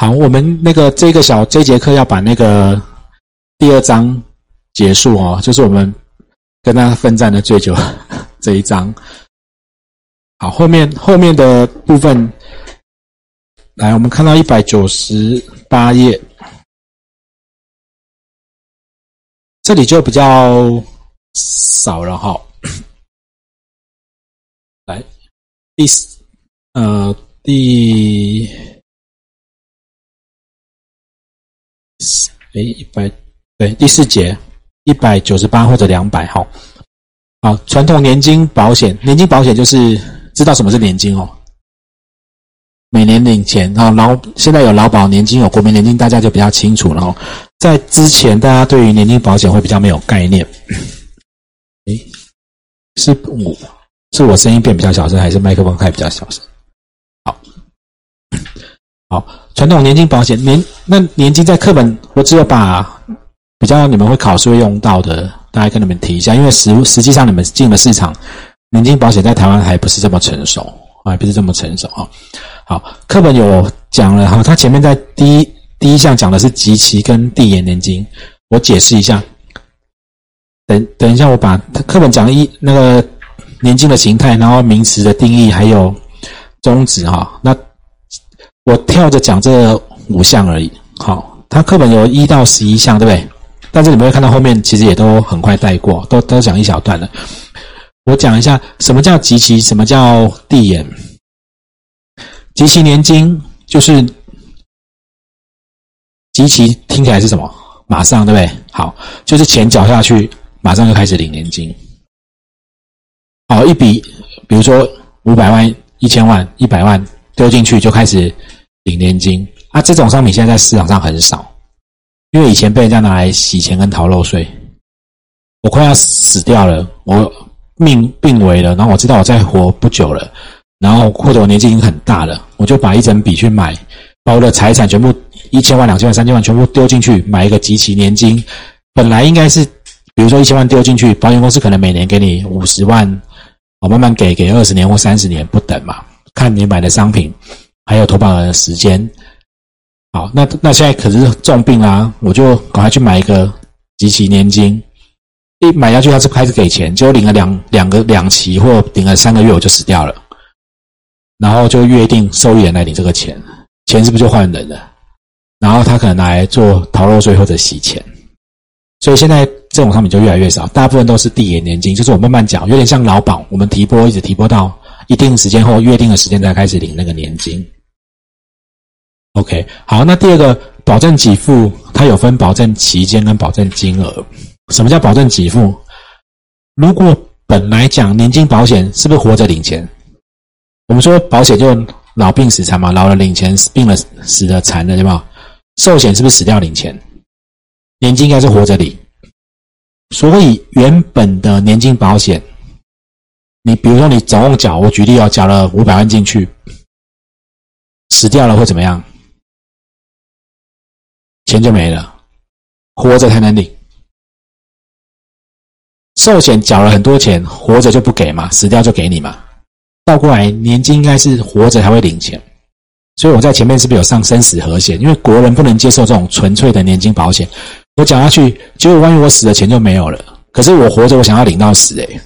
好，我们那个这个小这节课要把那个第二章结束哦，就是我们跟他奋战的最久 这一章。好，后面后面的部分，来，我们看到一百九十八页，这里就比较少了哈。来，第四，呃，第。哎，一百对第四节一百九十八或者两百号，好，传统年金保险，年金保险就是知道什么是年金哦，每年领钱啊，劳现在有劳保年金有国民年金，大家就比较清楚了哦。在之前，大家对于年金保险会比较没有概念。哎，是我是我声音变比较小声，还是麦克风开比较小声？好，传统年金保险年那年金在课本，我只有把比较你们会考试会用到的，大概跟你们提一下。因为实实际上你们进了市场，年金保险在台湾还不是这么成熟，还不是这么成熟啊。好，课本有讲了哈，它前面在第一第一项讲的是集期跟递延年金，我解释一下。等等一下，我把课本讲一那个年金的形态，然后名词的定义，还有宗旨哈。那我跳着讲这五项而已。好，它课本有一到十一项，对不对？但是你们会看到后面其实也都很快带过，都都讲一小段了。我讲一下什么叫集齐，什么叫递延。集齐年金就是集齐，听起来是什么？马上，对不对？好，就是钱缴下去，马上就开始领年金。好，一笔，比如说五百万、一千万、一百万丢进去就开始。领年金啊，这种商品现在在市场上很少，因为以前被人家拿来洗钱跟逃漏税。我快要死掉了，我命病危了，然后我知道我再活不久了，然后或者我年纪已经很大了，我就把一整笔去买，把我的财产全部一千万、两千万、三千万全部丢进去买一个集齐年金。本来应该是，比如说一千万丢进去，保险公司可能每年给你五十万，我慢慢给，给二十年或三十年不等嘛，看你买的商品。还有投保人的时间，好，那那现在可是重病啊，我就赶快去买一个集齐年金，一买下去他是开始给钱，就领了两两个两期或领了三个月我就死掉了，然后就约定受益人来领这个钱，钱是不是就换人了？然后他可能拿来做逃漏税或者洗钱，所以现在这种商品就越来越少，大部分都是递延年金，就是我慢慢讲，有点像劳保，我们提拨一直提拨到一定时间后约定的时间才开始领那个年金。OK，好，那第二个保证给付，它有分保证期间跟保证金额。什么叫保证给付？如果本来讲年金保险是不是活着领钱？我们说保险就老病死残嘛，老了领钱，病了死了残了，对吧？寿险是不是死掉领钱？年金应该是活着领。所以原本的年金保险，你比如说你总共缴，我举例哦，缴了五百万进去，死掉了会怎么样？钱就没了，活着才能领。寿险缴了很多钱，活着就不给嘛，死掉就给你嘛。倒过来，年金应该是活着才会领钱。所以我在前面是不是有上生死和险？因为国人不能接受这种纯粹的年金保险。我讲下去，结果万一我死了，钱就没有了。可是我活着，我想要领到死，诶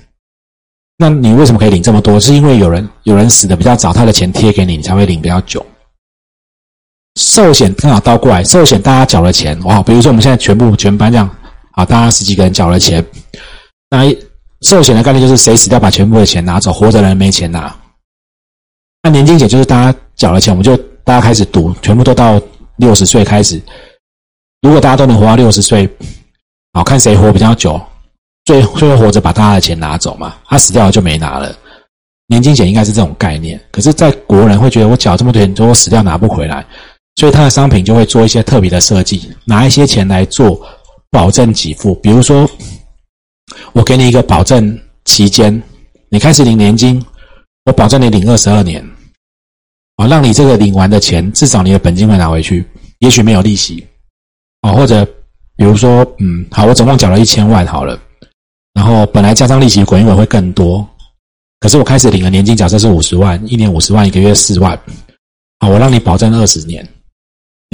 那你为什么可以领这么多？是因为有人有人死的比较早，他的钱贴给你，你才会领比较久。寿险刚好倒过来，寿险大家缴了钱，哇，比如说我们现在全部全班这样，啊，大家十几个人缴了钱，那寿险的概念就是谁死掉把全部的钱拿走，活着人没钱拿。那年金险就是大家缴了钱，我们就大家开始赌，全部都到六十岁开始，如果大家都能活到六十岁，好看谁活比较久，最最后活着把大家的钱拿走嘛，他死掉了就没拿了。年金险应该是这种概念，可是，在国人会觉得我缴这么多钱，如果死掉拿不回来。所以它的商品就会做一些特别的设计，拿一些钱来做保证给付。比如说，我给你一个保证期间，你开始领年金，我保证你领二十二年，啊，让你这个领完的钱至少你的本金会拿回去，也许没有利息，啊，或者比如说，嗯，好，我总共缴了一千万好了，然后本来加上利息滚一滚会更多，可是我开始领的年金假设是五十万，一年五十万，一个月四万，啊，我让你保证二十年。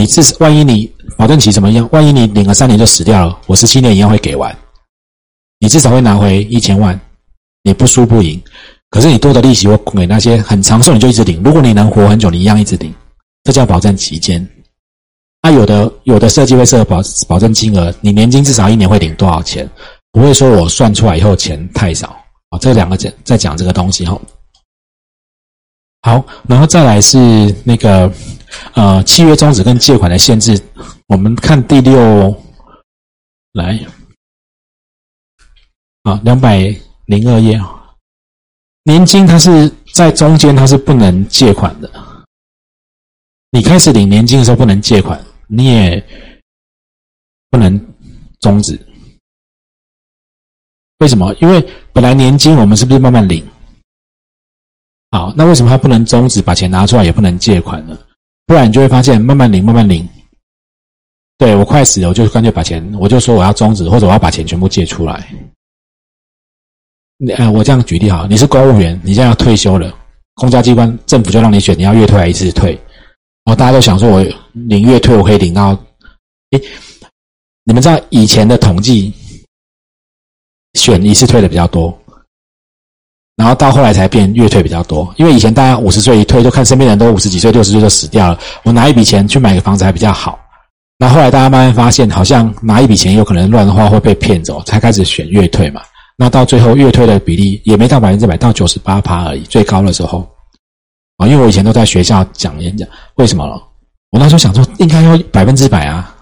你至少万一你保证期怎么样？万一你领了三年就死掉了，我十七年一样会给完，你至少会拿回一千万，你不输不赢。可是你多的利息我给那些很长寿，你就一直领。如果你能活很久，你一样一直领，这叫保证期间。那，有的有的设计会设保保证金额，你年金至少一年会领多少钱？不会说我算出来以后钱太少啊。这两个讲在讲这个东西哈。好，然后再来是那个呃契约终止跟借款的限制，我们看第六来啊两百零二页啊。年金它是在中间，它是不能借款的。你开始领年金的时候不能借款，你也不能终止。为什么？因为本来年金我们是不是慢慢领？好，那为什么它不能终止？把钱拿出来也不能借款呢？不然你就会发现慢慢领，慢慢领。对我快死了，我就干脆把钱，我就说我要终止，或者我要把钱全部借出来。呃，我这样举例哈，你是公务员，你现在要退休了，公家机关政府就让你选，你要月退还是次退？然后大家都想说，我领月退，我可以领到，诶，你们知道以前的统计，选一次退的比较多，然后到后来才变月退比较多，因为以前大家五十岁一退，就看身边人都五十几岁、六十岁就死掉了，我拿一笔钱去买个房子还比较好。那后来大家慢慢发现，好像拿一笔钱有可能乱的话会被骗走，才开始选月退嘛。那到最后，月退的比例也没到百分之百，到九十八趴而已。最高的时候，啊，因为我以前都在学校讲演讲，为什么了？我那时候想说，应该要百分之百啊。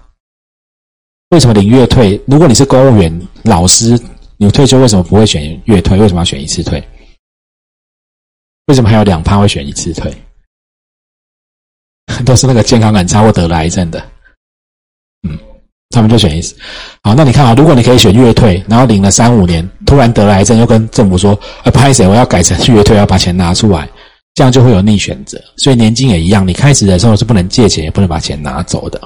为什么领月退？如果你是公务员、老师，你退休为什么不会选月退？为什么要选一次退？为什么还有两趴会选一次退？都是那个健康很差或得了癌症的。嗯他们就选一次，好，那你看啊，如果你可以选月退，然后领了三五年，突然得了癌症，又跟政府说，呃，拍谁，我要改成月退，要把钱拿出来，这样就会有逆选择。所以年金也一样，你开始的时候是不能借钱，也不能把钱拿走的。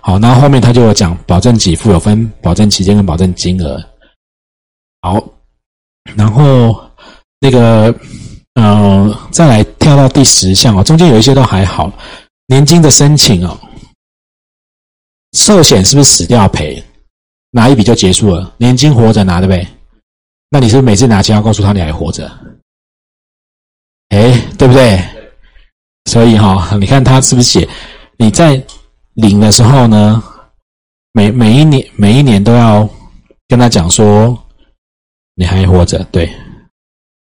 好，然后后面他就有讲保证给付有分保证期间跟保证金额。好，然后那个，嗯，再来跳到第十项哦，中间有一些都还好，年金的申请哦。寿险是不是死掉赔，拿一笔就结束了？年金活着拿对不对？那你是不是每次拿钱要告诉他你还活着？哎，对不对？所以哈，你看他是不是写你在领的时候呢？每每一年每一年都要跟他讲说你还活着，对。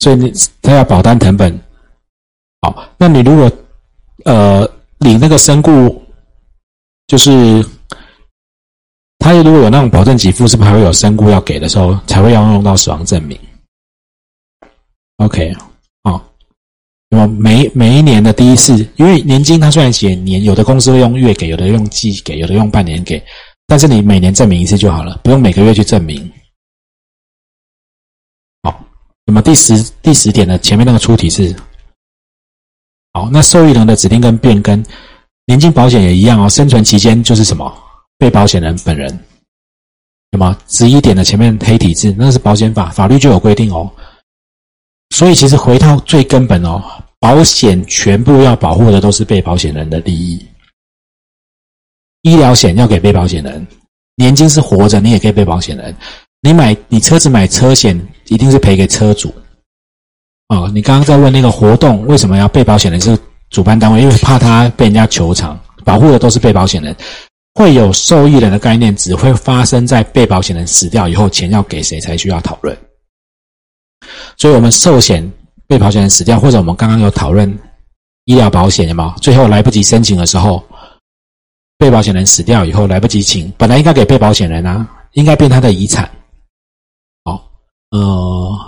所以你他要保单成本。好，那你如果呃领那个身故，就是。他如果有那种保证给付，是不是还会有身故要给的时候，才会要用到死亡证明？OK，好，那么每每一年的第一次，因为年金它虽然写年，有的公司会用月给，有的用季给，有的用半年给，但是你每年证明一次就好了，不用每个月去证明。那么第十第十点的前面那个出题是，好，那受益人的指定跟变更，年金保险也一样哦，生存期间就是什么？被保险人本人，那么十一点的前面黑体字，那是保险法，法律就有规定哦。所以其实回到最根本哦，保险全部要保护的都是被保险人的利益。医疗险要给被保险人，年金是活着，你也可以被保险人。你买你车子买车险，一定是赔给车主。哦，你刚刚在问那个活动为什么要被保险人是主办单位，因为怕他被人家求偿，保护的都是被保险人。会有受益人的概念，只会发生在被保险人死掉以后，钱要给谁才需要讨论。所以，我们寿险被保险人死掉，或者我们刚刚有讨论医疗保险，有没有？最后来不及申请的时候，被保险人死掉以后来不及请，本来应该给被保险人啊，应该变他的遗产。呃，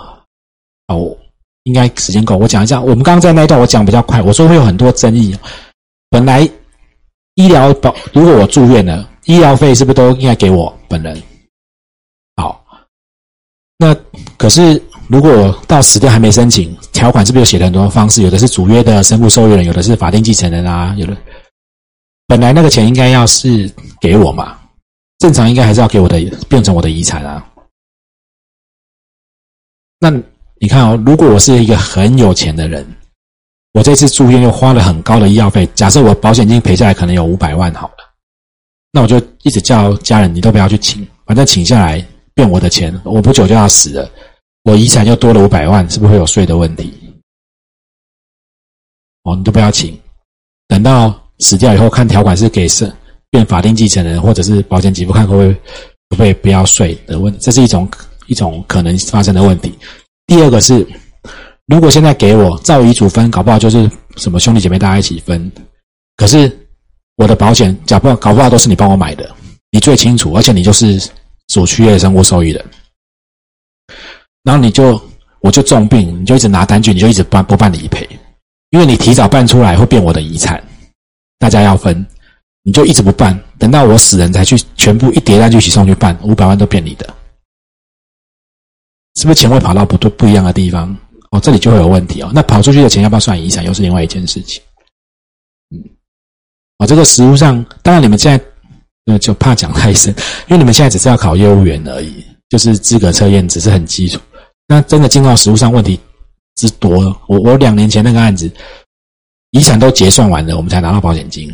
哦，应该时间够，我讲一下。我们刚刚在那一段我讲比较快，我说会有很多争议，本来。医疗保，如果我住院了，医疗费是不是都应该给我本人？好，那可是如果我到死掉还没申请，条款是不是有写了很多方式？有的是主约的身故受益人，有的是法定继承人啊，有的本来那个钱应该要是给我嘛，正常应该还是要给我的，变成我的遗产啊。那你看哦，如果我是一个很有钱的人。我这次住院又花了很高的医药费，假设我保险金赔下来可能有五百万好了，那我就一直叫家人，你都不要去请，反正请下来变我的钱，我不久就要死了，我遗产又多了五百万，是不是会有税的问题？哦，你都不要请，等到死掉以后，看条款是给是变法定继承人，或者是保险给付，看会不会会不会不要税的问，这是一种一种可能发生的问题。第二个是，如果现在给我照遗嘱分，搞不好就是什么兄弟姐妹大家一起分，可是。我的保险，搞不搞不好都是你帮我买的，你最清楚，而且你就是主区业生活受益人。然后你就我就重病，你就一直拿单据，你就一直办不办理赔，因为你提早办出来会变我的遗产，大家要分，你就一直不办，等到我死人才去全部一叠单据一起送去办，五百万都变你的，是不是钱会跑到不对不一样的地方？哦，这里就会有问题哦。那跑出去的钱要不要算遗产，又是另外一件事情。嗯啊，这个实务上，当然你们现在，呃，就怕讲太深，因为你们现在只是要考业务员而已，就是资格测验，只是很基础。那真的进到实务上，问题之多。我我两年前那个案子，遗产都结算完了，我们才拿到保险金，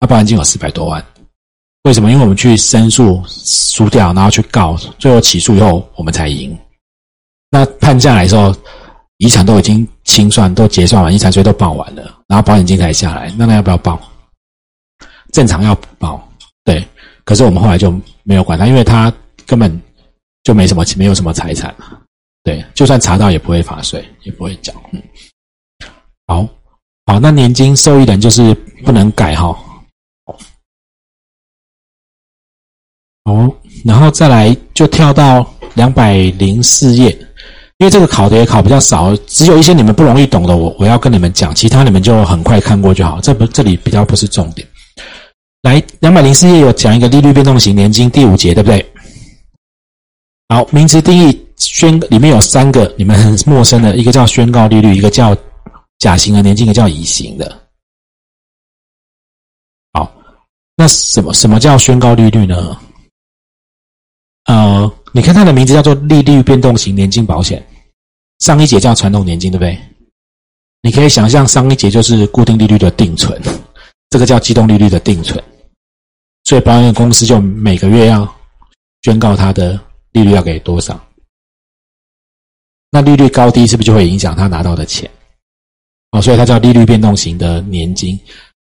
那保险金有四百多万。为什么？因为我们去申诉输掉，然后去告，最后起诉以后，我们才赢。那判下来的时候，遗产都已经清算，都结算完，遗产税都报完了，然后保险金才下来，那那要不要报？正常要报，对，可是我们后来就没有管他，因为他根本就没什么没有什么财产，对，就算查到也不会罚税，也不会缴。嗯，好，好，那年金受益人就是不能改哈。哦，然后再来就跳到两百零四页，因为这个考的也考比较少，只有一些你们不容易懂的，我我要跟你们讲，其他你们就很快看过就好，这不这里比较不是重点。来，两百零四页有讲一个利率变动型年金第五节，对不对？好，名词定义宣里面有三个你们很陌生的，一个叫宣告利率，一个叫甲型的年金，一个叫乙型的。好，那什么什么叫宣告利率呢？呃，你看它的名字叫做利率变动型年金保险，上一节叫传统年金，对不对？你可以想象上一节就是固定利率的定存。这个叫机动利率的定存，所以保险公司就每个月要宣告它的利率要给多少。那利率高低是不是就会影响他拿到的钱？哦，所以它叫利率变动型的年金。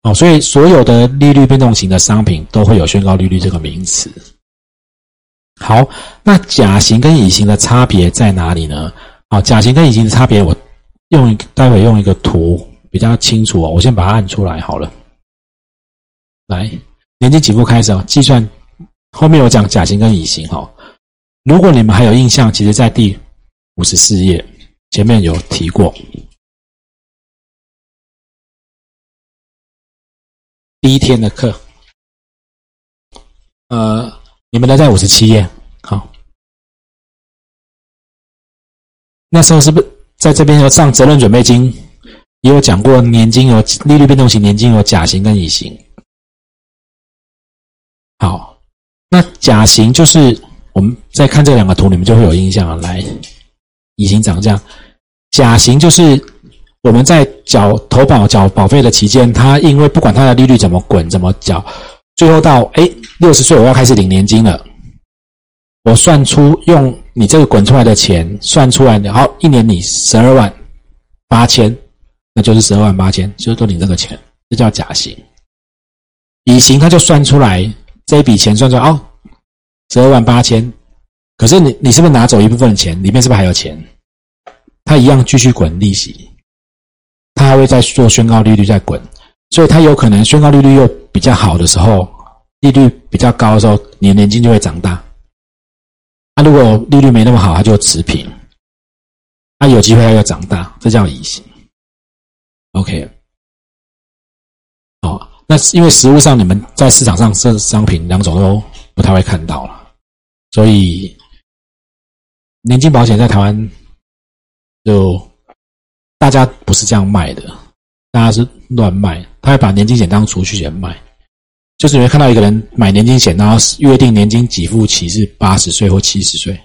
哦，所以所有的利率变动型的商品都会有宣告利率这个名词。好，那甲型跟乙型的差别在哪里呢？好，甲型跟乙型的差别，我用待会用一个图比较清楚哦。我先把它按出来好了。来，年金起步开始哦，计算后面有讲甲型跟乙型哈。如果你们还有印象，其实在第五十四页前面有提过第一天的课。呃，你们都在五十七页，好。那时候是不是在这边有上责任准备金，也有讲过年金有利率变动型年金有甲型跟乙型。好，那甲型就是我们在看这两个图，你们就会有印象了。来，乙型长这样，甲型就是我们在缴投保、缴保费的期间，它因为不管它的利率怎么滚、怎么缴，最后到哎六十岁我要开始领年金了，我算出用你这个滚出来的钱算出来，然后一年你十二万八千，那就是十二万八千，就是都领这个钱，这叫甲型。乙型它就算出来。这一笔钱算出来哦，十二万八千。可是你你是不是拿走一部分的钱？里面是不是还有钱？它一样继续滚利息，它还会再做宣告利率再滚，所以它有可能宣告利率又比较好的时候，利率比较高的时候，你的年金就会长大。那如果利率没那么好，它就持平。它有机会它又长大，这叫乙型。OK，哦。那因为实物上，你们在市场上这商品两种都不太会看到了，所以年金保险在台湾就大家不是这样卖的，大家是乱卖，他会把年金险当储蓄险卖，就是你会看到一个人买年金险，然后约定年金给付期是八十岁或七十岁，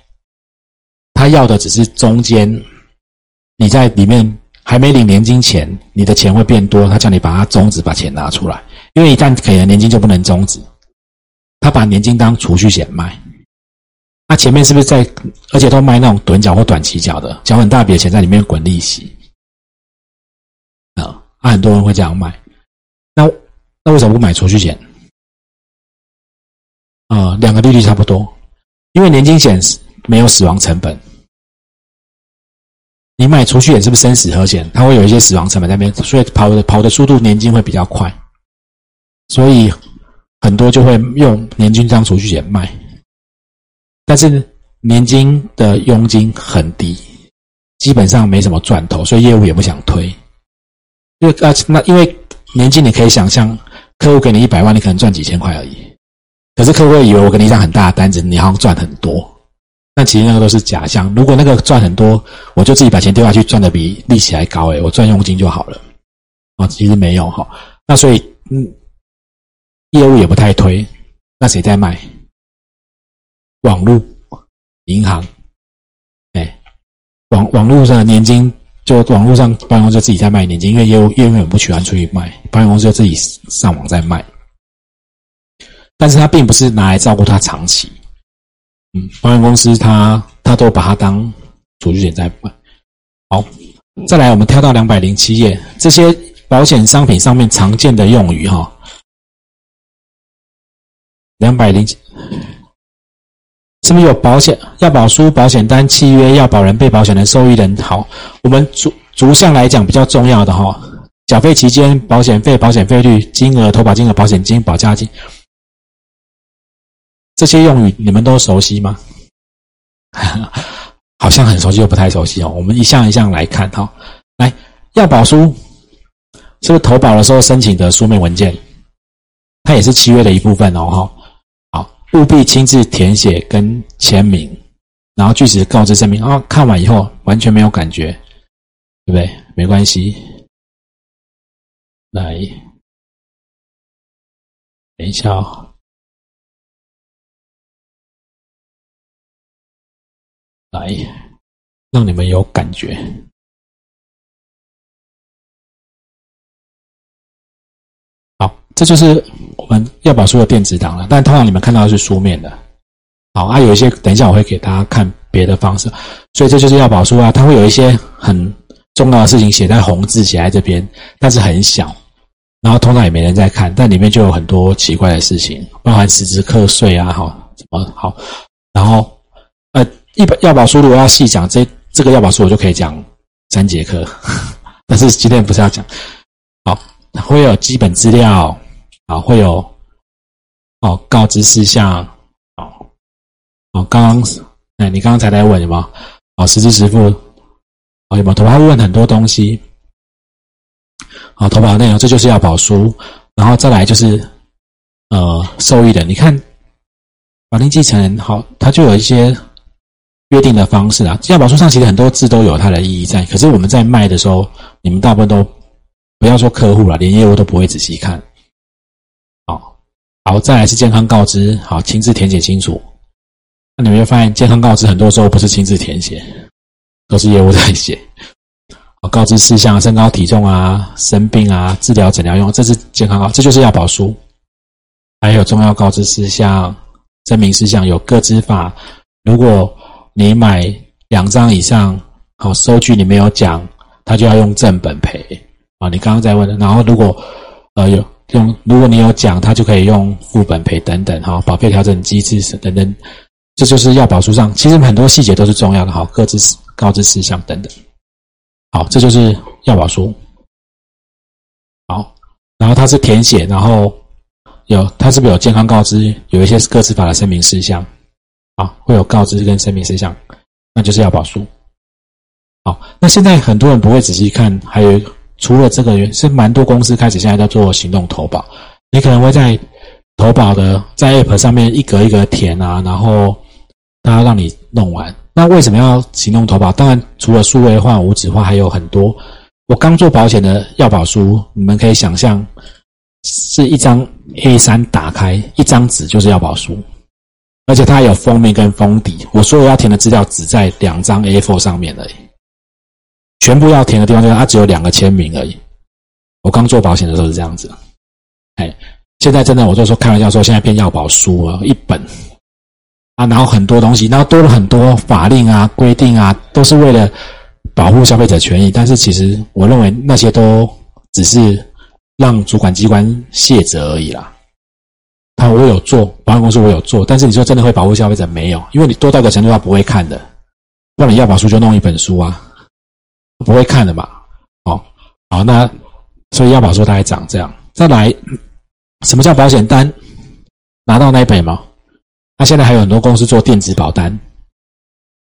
他要的只是中间你在里面还没领年金前，你的钱会变多，他叫你把它终止，把钱拿出来。因为一旦给了年金就不能终止，他把年金当储蓄险卖，他前面是不是在，而且都卖那种短缴或短期缴的，缴很大笔的钱在里面滚利息。很多人会这样卖，那那为什么不买储蓄险？啊，两个利率差不多，因为年金险没有死亡成本。你买储蓄险是不是生死和险？它会有一些死亡成本在那边，所以跑的跑的速度年金会比较快，所以很多就会用年金当储蓄险卖。但是年金的佣金很低，基本上没什么赚头，所以业务也不想推。因为啊，那因为年金你可以想象，客户给你一百万，你可能赚几千块而已。可是客户会以为我给你一张很大的单子，你好像赚很多。但其实那个都是假象。如果那个赚很多，我就自己把钱丢下去，赚的比利息还高，诶我赚佣金就好了。啊，其实没有哈。那所以，嗯，业务也不太推。那谁在卖？网络银行，哎，网网络上的年金，就网络上保险公司自己在卖年金，因为业务业务员不喜欢出去卖，保险公司就自己上网在卖。但是它并不是拿来照顾他长期。嗯，保险公司它它都把它当储蓄险在卖。好，再来我们跳到两百零七页，这些保险商品上面常见的用语哈。两百零，是不是有保险要保书、保险单、契约、要保人、被保险人、受益人？好，我们逐逐项来讲比较重要的哈，缴费期间、保险费、保险费率、金额、投保金额、保险金、保价金。这些用语你们都熟悉吗？好像很熟悉又不太熟悉哦。我们一项一项来看哈。来，要保书是不是投保的时候申请的书面文件？它也是契约的一部分哦。哈，务必亲自填写跟签名，然后据实告知证明。啊，看完以后完全没有感觉，对不对？没关系。来，等一下哦。来，让你们有感觉。这就是我们要保书的电子档了。但通常你们看到的是书面的。好啊，有一些等一下我会给大家看别的方式。所以这就是要保书啊，它会有一些很重要的事情写在红字写在这边，但是很小，然后通常也没人在看，但里面就有很多奇怪的事情，包含实质课税啊，好，怎么好，然后呃。一本要保书，如果要细讲这这个要保书，我就可以讲三节课。但是今天不是要讲，好，会有基本资料，啊，会有哦告知事项，哦哦，刚刚哎，你刚刚才在问什么？哦，实支实付，哦，有没有投保？问很多东西，好，投保内容，这就是要保书，然后再来就是呃受益人，你看法定继承人，好，他就有一些。约定的方式啊，要保书上其实很多字都有它的意义在。可是我们在卖的时候，你们大部分都不要说客户了，连业务都不会仔细看。好，再来是健康告知，好，亲自填写清楚。那你会发现，健康告知很多时候不是亲自填写，都是业务在写。好，告知事项，身高体重啊，生病啊，治疗诊疗用，这是健康告，这就是要保书。还有重要告知事项、声明事项有各资法，如果你买两张以上，好，收据你没有讲，他就要用正本赔啊。你刚刚在问，然后如果呃有用，如果你有讲，他就可以用副本赔等等，哈，保费调整机制是等等，这就是要保书上，其实很多细节都是重要的，哈，各自告知事项等等，好，这就是要保书，好，然后它是填写，然后有它是不是有健康告知，有一些各自法的声明事项。啊，会有告知跟声明事项，那就是要保书。好，那现在很多人不会仔细看，还有除了这个，是蛮多公司开始现在在做行动投保。你可能会在投保的在 App 上面一格一格填啊，然后他让你弄完。那为什么要行动投保？当然，除了数位化、无纸化，还有很多。我刚做保险的要保书，你们可以想象是一张 A 三打开一张纸就是要保书。而且它有封面跟封底，我所有要填的资料只在两张 A4 上面而已，全部要填的地方就是它只有两个签名而已。我刚做保险的时候是这样子，哎，现在真的，我就说开玩笑说，现在变要保书啊，一本啊，然后很多东西，然后多了很多法令啊、规定啊，都是为了保护消费者权益。但是其实我认为那些都只是让主管机关卸责而已啦。啊，我有做保险公司，我有做，但是你说真的会保护消费者没有？因为你多到个程度，他不会看的。那你要保书就弄一本书啊，不会看的嘛。哦，好，那所以要保书大概长这样。再来。什么叫保险单？拿到那一本吗？那现在还有很多公司做电子保单。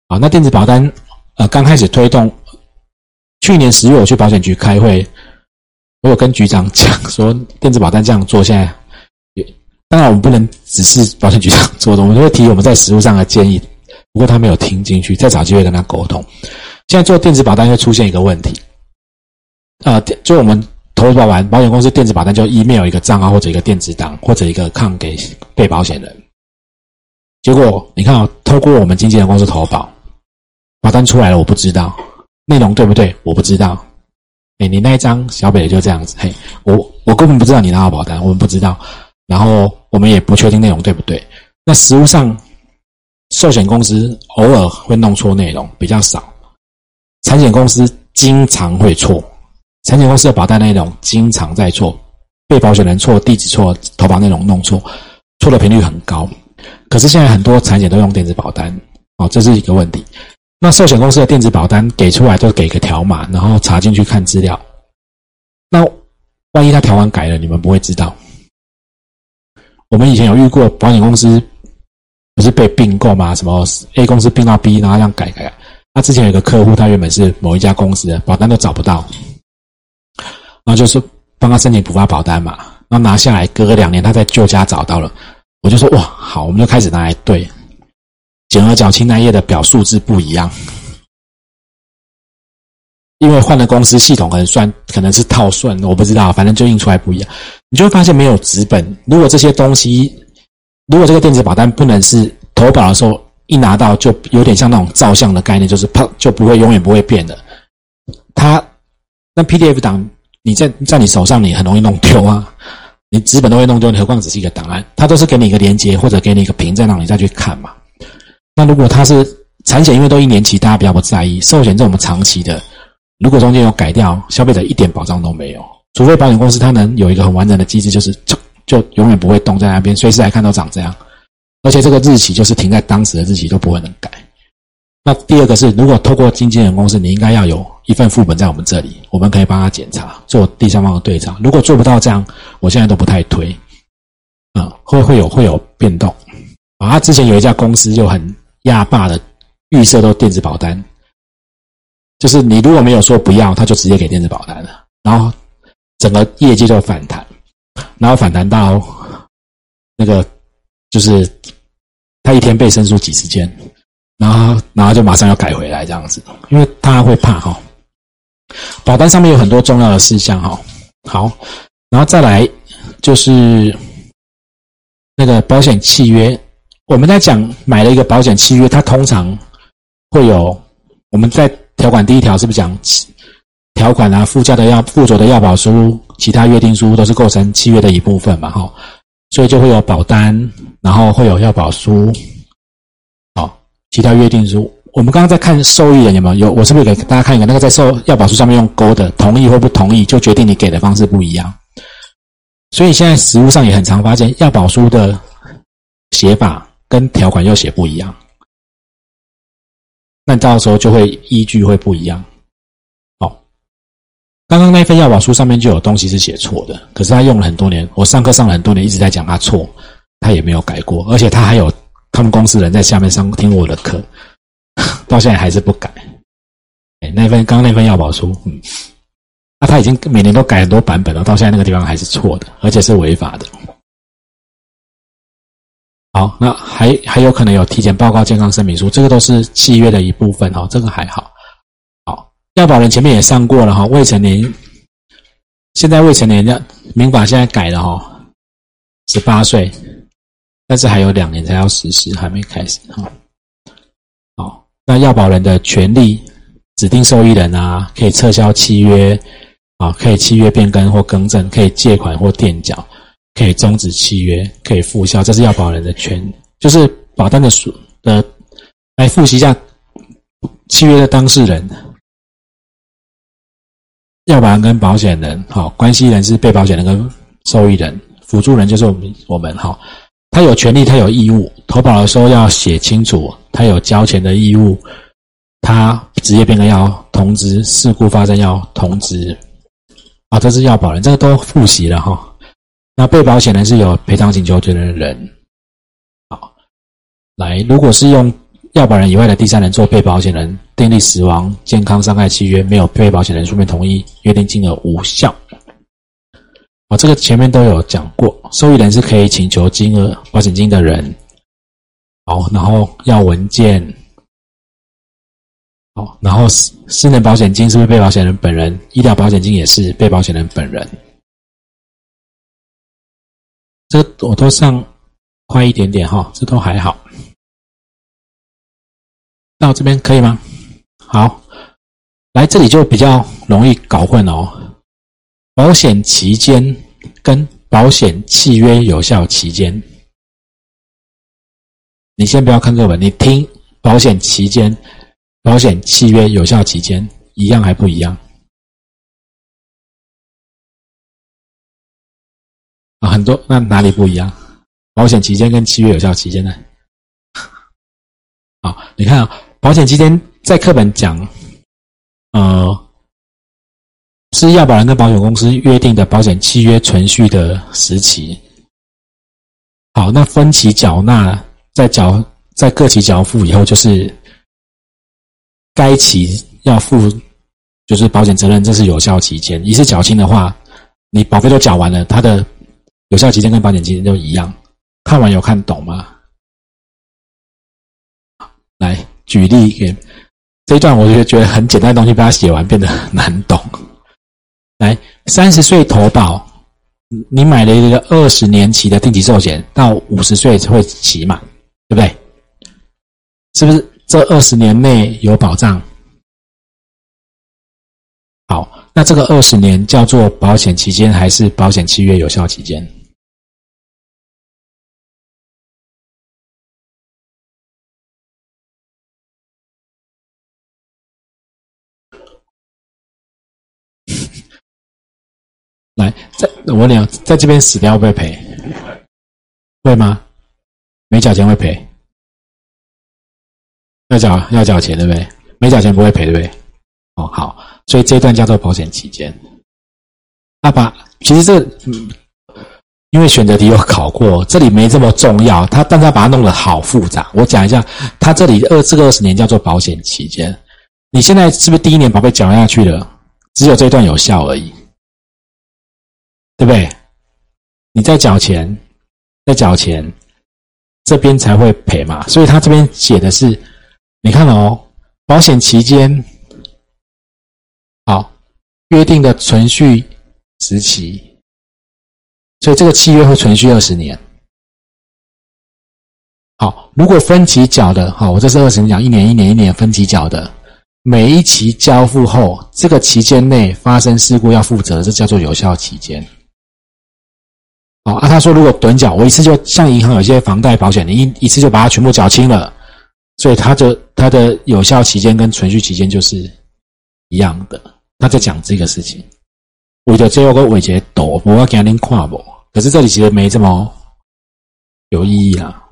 啊，那电子保单，呃，刚开始推动，去年十月我去保险局开会，我有跟局长讲说，电子保单这样做，现在，当然我们不能只是保险局长做的，我们会提我们在实务上的建议。不过他没有听进去，再找机会跟他沟通。现在做电子保单会出现一个问题，啊，就我们。投保完，保险公司电子保单就 email 一个账号或者一个电子档或者一个抗给被保险人。结果你看啊，透过我们经纪人公司投保，保单出来了，我不知道内容对不对，我不知道。哎，你那一张小北就这样子，嘿，我我根本不知道你拿到保单，我们不知道，然后我们也不确定内容对不对。那实物上，寿险公司偶尔会弄错内容，比较少，产险公司经常会错。产险公司的保单内容经常在错，被保险人错，地址错，投保内容弄错，错的频率很高。可是现在很多产险都用电子保单，哦，这是一个问题。那寿险公司的电子保单给出来就给个条码，然后查进去看资料。那万一他条码改了，你们不会知道。我们以前有遇过保险公司不是被并购吗？什么 A 公司并到 B，然后这样改改。他之前有个客户，他原本是某一家公司的保单都找不到。然后就是帮他申请补发保单嘛，然后拿下来，隔个两年他在旧家找到了，我就说哇好，我们就开始拿来对，减额缴清那页的表数字不一样，因为换了公司系统可能算可能是套算，我不知道，反正就印出来不一样，你就会发现没有纸本。如果这些东西，如果这个电子保单不能是投保的时候一拿到就有点像那种照相的概念，就是啪就不会永远不会变的，它那 PDF 档。你在在你手上，你很容易弄丢啊！你纸本都会弄丢，何况只是一个档案？它都是给你一个连接，或者给你一个凭证，让你再去看嘛。那如果它是产险，因为都一年期，大家比较不在意；寿险这种长期的，如果中间有改掉，消费者一点保障都没有。除非保险公司它能有一个很完整的机制，就是就就永远不会动在那边，随时来看都长这样，而且这个日期就是停在当时的日期，都不会能改。那第二个是，如果透过经纪人公司，你应该要有一份副本在我们这里，我们可以帮他检查，做第三方的对账。如果做不到这样，我现在都不太推，啊，会会有会有变动。啊，他之前有一家公司就很压霸的，预设都电子保单，就是你如果没有说不要，他就直接给电子保单了，然后整个业绩就反弹，然后反弹到那个就是他一天被申诉几十件。然后，然后就马上要改回来这样子，因为他会怕哈。保单上面有很多重要的事项哈。好，然后再来就是那个保险契约。我们在讲买了一个保险契约，它通常会有我们在条款第一条是不是讲条款啊？附加的要附着的要保书、其他约定书都是构成契约的一部分嘛？哈，所以就会有保单，然后会有要保书。好其他约定书，我们刚刚在看受益人有没有？有，我是不是给大家看一个？那个在受要保书上面用勾的，同意或不同意，就决定你给的方式不一样。所以现在实物上也很常发现，要保书的写法跟条款又写不一样，那到时候就会依据会不一样。刚刚那份药保书上面就有东西是写错的，可是他用了很多年，我上课上了很多年，一直在讲他错，他也没有改过，而且他还有。他们公司人在下面上听我的课，到现在还是不改。哎，那份刚刚那份药保书，嗯，那他已经每年都改很多版本了，到现在那个地方还是错的，而且是违法的。好，那还还有可能有体检报告、健康声明书，这个都是契约的一部分哦，这个还好。要保人前面也上过了哈，未成年，现在未成年的民法现在改了哈，十八岁。但是还有两年才要实施，还没开始哈。好，那要保人的权利，指定受益人啊，可以撤销契约啊，可以契约变更或更正，可以借款或垫缴，可以终止契约，可以复效，这是要保人的权，就是保单的属的。来复习一下契约的当事人，要保人跟保险人，好，关系人是被保险人跟受益人，辅助人就是我们我们，好，他有权利，他有义务，投保的时候要写清楚，他有交钱的义务，他职业变更要通知，事故发生要通知，啊，这是要保人，这个都复习了哈。那被保险人是有赔偿请求权的人，好，来，如果是用要保人以外的第三人做被保险人订立死亡、健康伤害契约，没有被保险人书面同意，约定金额无效。啊，这个前面都有讲过，受益人是可以请求金额保险金的人。好，然后要文件。好，然后私私人保险金是不是被保险人本人？医疗保险金也是被保险人本人。这个我都上快一点点哈，这都还好。到这边可以吗？好，来这里就比较容易搞混哦。保险期间跟保险契约有效期间，你先不要看课本，你听保险期间、保险契约有效期间一样还不一样？啊，很多那哪里不一样？保险期间跟契约有效期间呢？好，你看啊。保险期间在课本讲，呃，是要保人跟保险公司约定的保险契约存续的时期。好，那分期缴纳在缴在各期缴付以后，就是该期要付，就是保险责任，这是有效期间。一次缴清的话，你保费都缴完了，它的有效期间跟保险期间都一样。看完有看懂吗？举例给这一段，我就觉得很简单的东西，把它写完变得很难懂。来，三十岁投保，你买了一个二十年期的定期寿险，到五十岁会期满，对不对？是不是这二十年内有保障？好，那这个二十年叫做保险期间，还是保险契约有效期间？我问你，在这边死掉会不会赔？会吗？没缴钱会赔？要缴要缴钱对不对？没缴钱不会赔对不对？哦，好，所以这段叫做保险期间。爸爸，其实这因为选择题有考过，这里没这么重要。他但他把它弄得好复杂。我讲一下，他这里二这个二十年叫做保险期间。你现在是不是第一年保费缴下去了？只有这一段有效而已。对不对？你在缴钱，在缴钱，这边才会赔嘛。所以他这边写的是，你看哦，保险期间，好，约定的存续时期，所以这个契约会存续二十年。好，如果分期缴的，好，我这是二十年讲，一年一年一年分期缴的，每一期交付后，这个期间内发生事故要负责，这叫做有效期间。啊，他说如果短缴，我一次就像银行有些房贷保险，你一一次就把它全部缴清了，所以他就他的有效期间跟存续期间就是一样的。他在讲这个事情，为了最后个尾节多，我要给您跨不？可是这里其实没这么有意义啊。